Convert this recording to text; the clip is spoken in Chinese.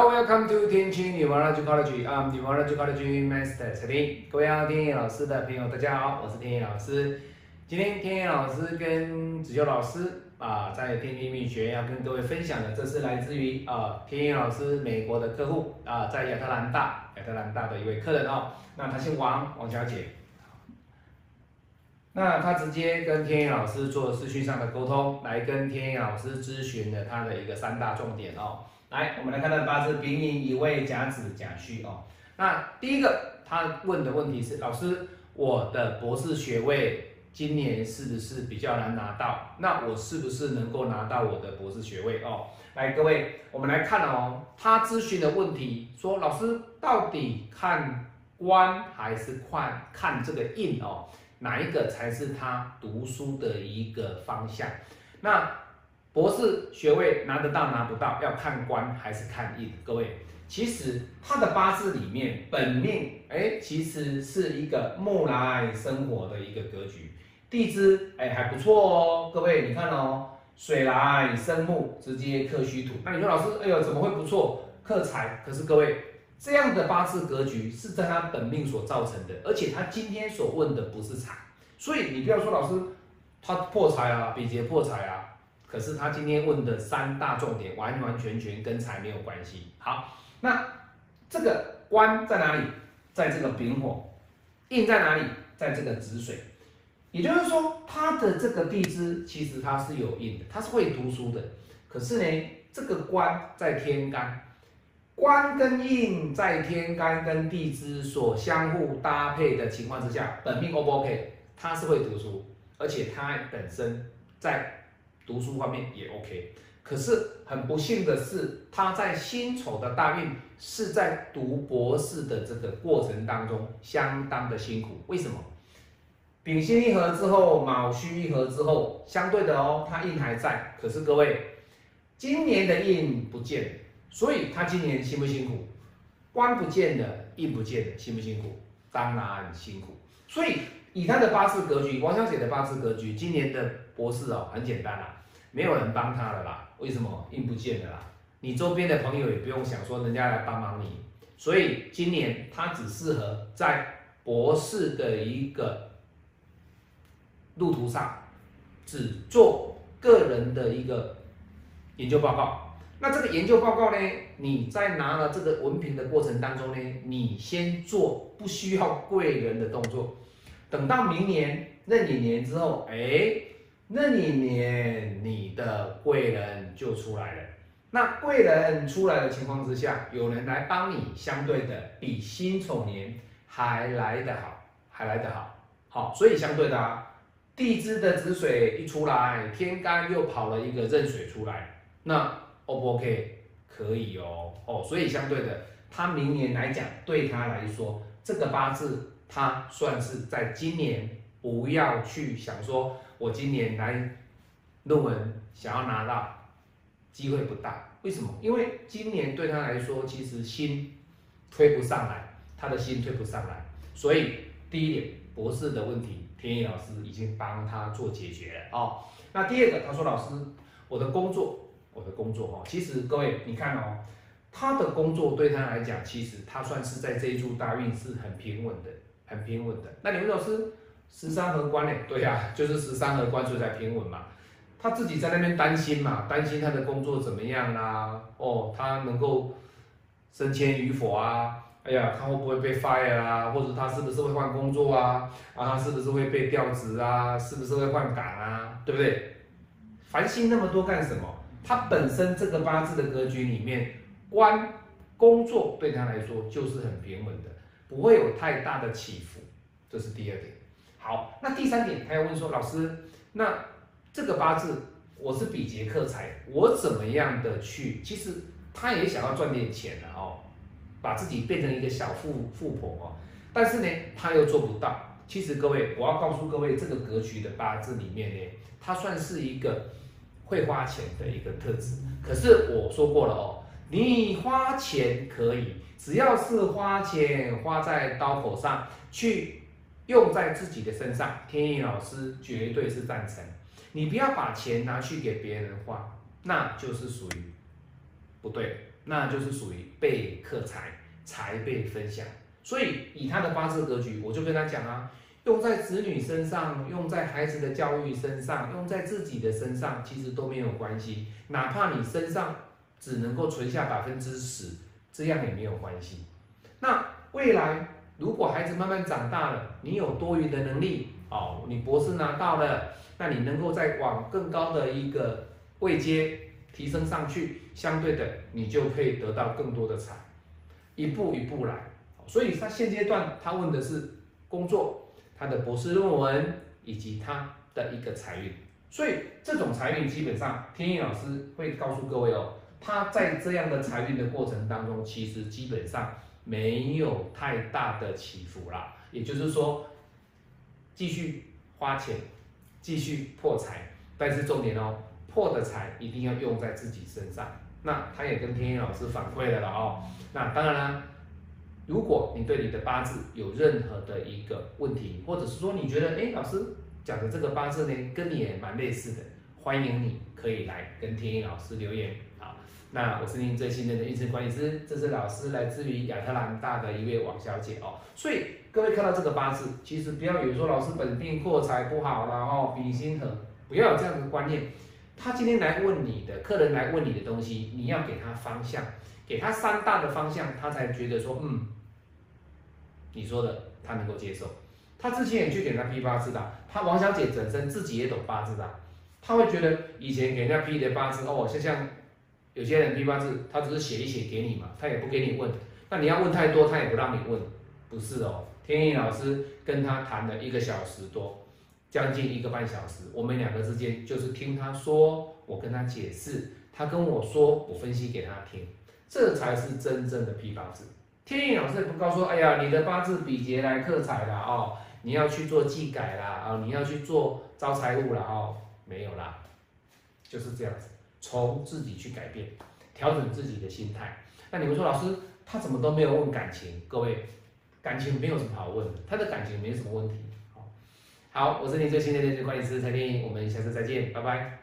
Hello, welcome to 天青女王 College College. I'm 女王 College Master 陈林。各位好，天野老师的朋友，大家好，我是天野老师。今天天野老师跟子修老师啊，在天地秘学要跟各位分享的，这是来自于啊天野老师美国的客户啊，在亚特兰大亚特兰大的一位客人哦。那他姓王，王小姐。那他直接跟天野老师做视讯上的沟通，来跟天野老师咨询了他的一个三大重点哦。来，我们来看他的八字：丙寅、乙未、甲子、甲戌哦。那第一个，他问的问题是：老师，我的博士学位今年是不是比较难拿到？那我是不是能够拿到我的博士学位哦？来，各位，我们来看哦，他咨询的问题说：老师，到底看官还是看看这个印哦？哪一个才是他读书的一个方向？那？博士学位拿得到拿不到，要看官还是看印？各位，其实他的八字里面本命，哎，其实是一个木来生活的一个格局，地支哎还不错哦。各位，你看哦，水来生木，直接克虚土。那你说老师，哎呦，怎么会不错？克财。可是各位，这样的八字格局是在他本命所造成的，而且他今天所问的不是财，所以你不要说老师他破财啊，比劫破财啊。可是他今天问的三大重点，完完全全跟财没有关系。好，那这个官在哪里？在这个丙火，印在哪里？在这个子水。也就是说，他的这个地支其实他是有印的，他是会读书的。可是呢，这个官在天干，官跟印在天干跟地支所相互搭配的情况之下，本命 O 不 OK？他是会读书，而且他本身在。读书方面也 OK，可是很不幸的是，他在辛丑的大运是在读博士的这个过程当中相当的辛苦。为什么？丙辛一合之后，卯戌一合之后，相对的哦，他印还在，可是各位，今年的印不见，所以他今年辛不辛苦？官不见了，印不见了，辛不辛苦？当然辛苦。所以以他的八字格局，王小姐的八字格局，今年的博士哦，很简单啊。没有人帮他了啦，为什么印不见了啦？你周边的朋友也不用想说人家来帮忙你，所以今年他只适合在博士的一个路途上，只做个人的一个研究报告。那这个研究报告呢，你在拿了这个文凭的过程当中呢，你先做不需要贵人的动作，等到明年那几年之后，哎。那一年你的贵人就出来了。那贵人出来的情况之下，有人来帮你，相对的比辛丑年还来得好，还来得好。好，所以相对的啊，地支的子水一出来，天干又跑了一个壬水出来，那 O 不 OK？可以哦，哦，所以相对的，他明年来讲，对他来说，这个八字他算是在今年不要去想说。我今年来论文想要拿到，机会不大。为什么？因为今年对他来说，其实心推不上来，他的心推不上来。所以第一点，博士的问题，天意老师已经帮他做解决了哦。那第二个，他说老师，我的工作，我的工作哦，其实各位你看哦，他的工作对他来讲，其实他算是在这一柱大运是很平稳的，很平稳的。那你们老师？十三合官呢？对呀，就是十三合官，所以才平稳嘛。他自己在那边担心嘛，担心他的工作怎么样啦？哦，他能够升迁与否啊？哎呀，他会不会被 fire 啊？或者他是不是会换工作啊？啊，他是不是会被调职啊？是不是会换岗啊？对不对？烦心那么多干什么？他本身这个八字的格局里面，官工作对他来说就是很平稳的，不会有太大的起伏。这是第二点。好，那第三点，他要问说，老师，那这个八字我是比劫克财，我怎么样的去？其实他也想要赚点钱的哦，把自己变成一个小富富婆哦，但是呢，他又做不到。其实各位，我要告诉各位，这个格局的八字里面呢，他算是一个会花钱的一个特质。可是我说过了哦，你花钱可以，只要是花钱花在刀口上去。用在自己的身上，天意老师绝对是赞成。你不要把钱拿去给别人花，那就是属于不对。那就是属于被克财，财被分享。所以以他的八字格局，我就跟他讲啊，用在子女身上，用在孩子的教育身上，用在自己的身上，其实都没有关系。哪怕你身上只能够存下百分之十，这样也没有关系。那未来如果孩子慢慢长大了，你有多余的能力哦，你博士拿到了，那你能够再往更高的一个位阶提升上去，相对的你就可以得到更多的财，一步一步来。所以他现阶段他问的是工作，他的博士论文以及他的一个财运。所以这种财运基本上天意老师会告诉各位哦，他在这样的财运的过程当中，其实基本上没有太大的起伏啦。也就是说，继续花钱，继续破财，但是重点哦，破的财一定要用在自己身上。那他也跟天意老师反馈了了哦。那当然了。如果你对你的八字有任何的一个问题，或者是说你觉得，哎，老师讲的这个八字呢，跟你也蛮类似的，欢迎你可以来跟天意老师留言。好，那我是您最信任的运势管理师，这是老师来自于亚特兰大的一位王小姐哦。所以各位看到这个八字，其实不要有说老师本命破财不好了哦，比心合，不要有这样的观念。他今天来问你的，客人来问你的东西，你要给他方向，给他三大的方向，他才觉得说，嗯。你说的，他能够接受。他之前也去给人家批八字的，他王小姐本身自己也懂八字的，他会觉得以前给人家批的八字哦，就像有些人批八字，他只是写一写给你嘛，他也不给你问。那你要问太多，他也不让你问，不是哦。天意老师跟他谈了一个小时多，将近一个半小时，我们两个之间就是听他说，我跟他解释，他跟我说，我分析给他听，这才是真正的批八字。天意老师也不告诉，哎呀，你的八字比劫来克财了哦，你要去做技改啦，啊，你要去做招财物了哦，没有啦，就是这样子，从自己去改变，调整自己的心态。那你们说，老师他怎么都没有问感情？各位，感情没有什么好问的，他的感情没什么问题。好，好，我是你最新的认识管理师蔡天颖，我们下次再见，拜拜。